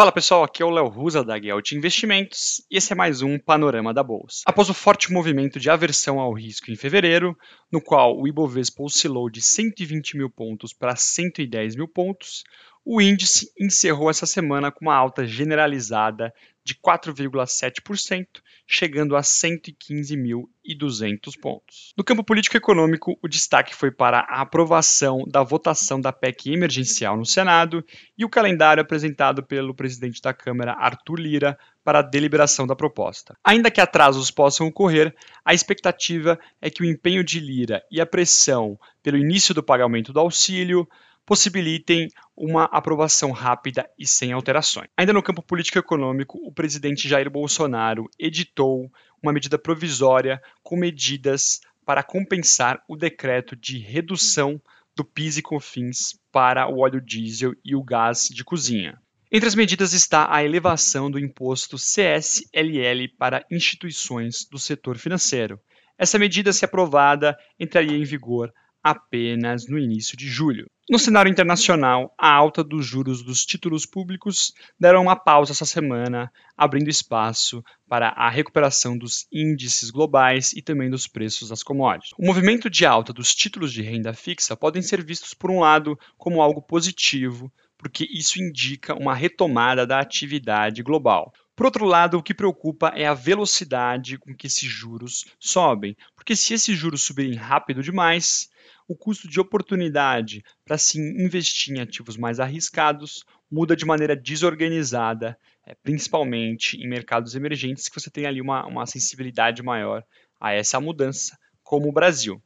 Fala pessoal, aqui é o Léo Rusa da Guild Investimentos e esse é mais um Panorama da Bolsa. Após o forte movimento de aversão ao risco em fevereiro, no qual o Ibovespa oscilou de 120 mil pontos para 110 mil pontos, o índice encerrou essa semana com uma alta generalizada de 4,7%, chegando a 115.200 pontos. No campo político-econômico, o destaque foi para a aprovação da votação da PEC emergencial no Senado e o calendário apresentado pelo presidente da Câmara, Arthur Lira, para a deliberação da proposta. Ainda que atrasos possam ocorrer, a expectativa é que o empenho de Lira e a pressão pelo início do pagamento do auxílio possibilitem uma aprovação rápida e sem alterações. Ainda no campo político-econômico, o presidente Jair Bolsonaro editou uma medida provisória com medidas para compensar o decreto de redução do PIS e COFINS para o óleo diesel e o gás de cozinha. Entre as medidas está a elevação do imposto CSLL para instituições do setor financeiro. Essa medida, se aprovada, entraria em vigor apenas no início de julho. No cenário internacional, a alta dos juros dos títulos públicos deram uma pausa essa semana, abrindo espaço para a recuperação dos índices globais e também dos preços das commodities. O movimento de alta dos títulos de renda fixa podem ser vistos, por um lado, como algo positivo, porque isso indica uma retomada da atividade global. Por outro lado, o que preocupa é a velocidade com que esses juros sobem, porque se esses juros subirem rápido demais, o custo de oportunidade para se investir em ativos mais arriscados muda de maneira desorganizada, é, principalmente em mercados emergentes, que você tem ali uma, uma sensibilidade maior a essa mudança, como o Brasil.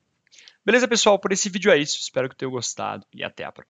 Beleza, pessoal? Por esse vídeo é isso. Espero que tenham gostado e até a próxima.